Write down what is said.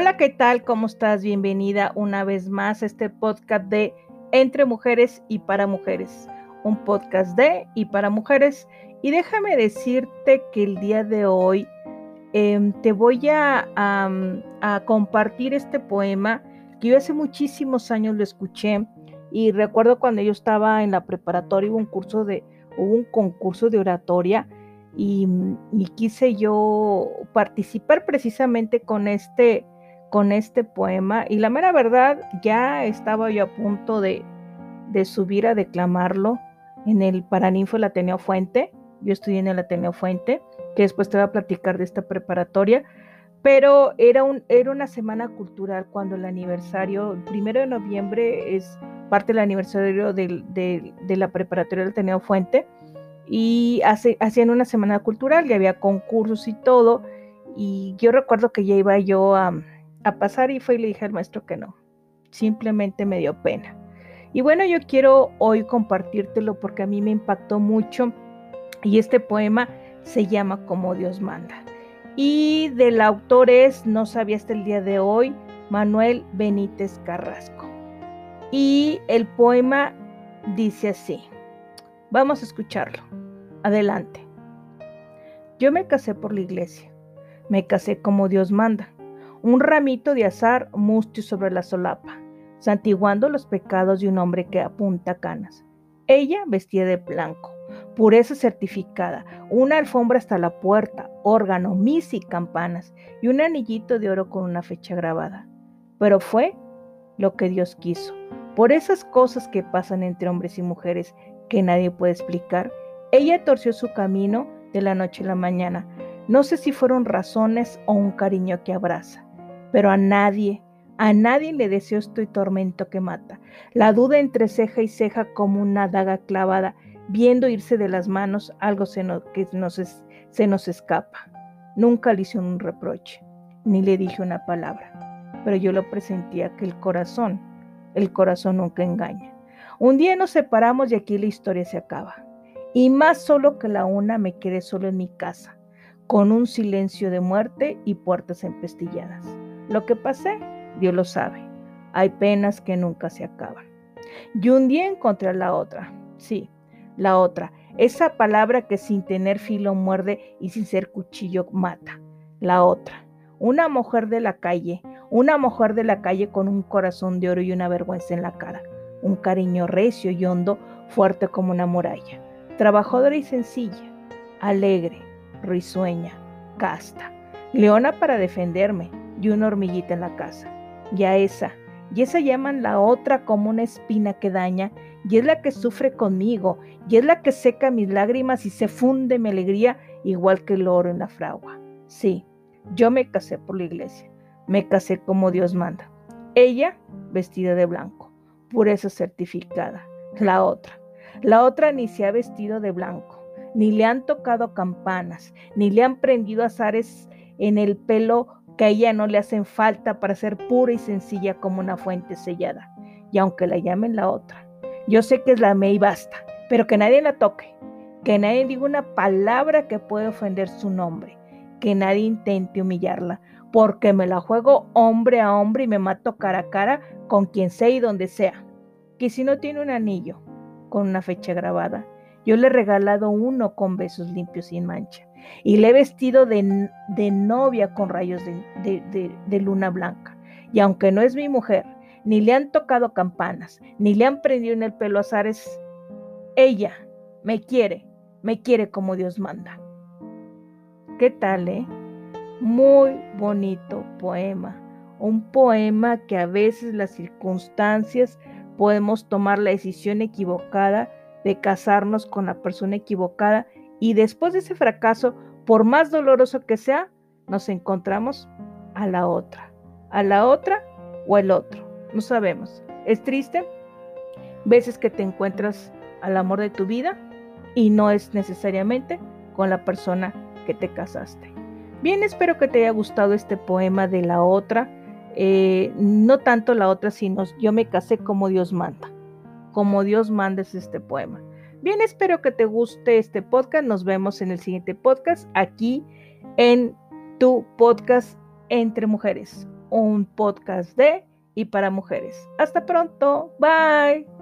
Hola, ¿qué tal? ¿Cómo estás? Bienvenida una vez más a este podcast de Entre Mujeres y para Mujeres. Un podcast de y para mujeres. Y déjame decirte que el día de hoy em, te voy a, compartir este poema que yo hace muchísimos años lo escuché y recuerdo cuando yo estaba en la preparatoria hubo un curso de un concurso de oratoria y, y, quise yo participar precisamente con este con este poema y la mera verdad ya estaba yo a punto de, subir a declamarlo en el Paraninfo del Ateneo Fuente. Yo estudié en el Ateneo Fuente, que después te voy a platicar de esta preparatoria, pero era, un, era una semana cultural cuando el aniversario, el primero de noviembre es parte del aniversario de, la preparatoria del Ateneo Fuente y hace, hacían una semana cultural y había concursos y todo. Y yo recuerdo que ya iba yo a, a pasar y fue y le dije al maestro que no. Simplemente me dio pena. Y bueno, yo quiero hoy compartírtelo porque a mí me impactó mucho y este poema se llama Como Dios manda. Y del autor es, no sabía hasta el día de hoy, Manuel Benítez Carrasco. Y el poema dice así. Vamos a escucharlo. Adelante. Yo me casé por la iglesia. Me casé como Dios manda un ramito de azar mustio sobre la solapa, santiguando los pecados de un hombre que apunta canas. Ella vestía de blanco, pureza certificada, una alfombra hasta la puerta, órgano, misa y campanas, y un anillito de oro con una fecha grabada. Pero fue lo que Dios quiso. Por esas cosas que pasan entre hombres y mujeres que nadie puede explicar, ella torció su camino de la noche a la mañana. No sé si fueron razones o un cariño que abraza pero a nadie, a nadie le deseo este tormento que mata. La duda entre ceja y ceja como una daga clavada, viendo irse de las manos algo se que se nos escapa. Nunca le hice un reproche, ni le dije una palabra, pero yo lo presentía que el corazón, el corazón nunca engaña. Un día nos separamos y aquí la historia se acaba. Y más solo que la una me quedé solo en mi casa, con un silencio de muerte y puertas empestilladas. Lo que pasé, Dios lo sabe. Hay penas que nunca se acaban. Y un día encontré a la otra. Sí, la otra. Esa palabra que sin tener filo muerde y sin ser cuchillo mata. La otra. Una mujer de la calle. Una mujer de la calle con un corazón de oro y una vergüenza en la cara. Un cariño recio y hondo, fuerte como una muralla. Trabajadora y sencilla. Alegre, risueña, casta. Leona para defenderme y una hormiguita en la casa. Y a esa, y esa llaman la otra como una espina que daña, y es la que sufre conmigo, y es la que seca mis lágrimas y se funde mi alegría igual que el oro en la fragua. Sí, yo me casé por la iglesia, me casé como Dios manda. Ella vestida de blanco, pureza certificada. La otra, la otra ni se ha vestido de blanco, ni le han tocado campanas, ni le han prendido azares en el pelo que a ella no le hacen falta para ser pura y sencilla como una fuente sellada. Y aunque la llamen la otra, yo sé que es la me y basta, pero que nadie la toque, que nadie diga una palabra que pueda ofender su nombre, que nadie intente humillarla, porque me la juego hombre a hombre y me mato cara a cara con quien sea y donde sea. Que si no tiene un anillo con una fecha grabada, yo le he regalado uno con besos limpios sin mancha y le he vestido de, novia con rayos de, luna blanca. Y aunque no es mi mujer, ni le han tocado campanas, ni le han prendido en el pelo azares, ella me quiere, me quiere como Dios manda. ¿Qué tal, eh? Muy bonito poema. Un poema que a veces las circunstancias podemos tomar la decisión equivocada de casarnos con la persona equivocada y después de ese fracaso, por más doloroso que sea, nos encontramos a la otra, a la otra o el otro, no sabemos. Es triste, veces que te encuentras al amor de tu vida y no es necesariamente con la persona que te casaste. Bien, espero que te haya gustado este poema de la otra, eh, no tanto la otra, sino yo me casé como Dios manda, como Dios manda es este poema. Bien, espero que te guste este podcast. Nos vemos en el siguiente podcast aquí en tu podcast Entre Mujeres, un podcast de y para mujeres. Hasta pronto, bye.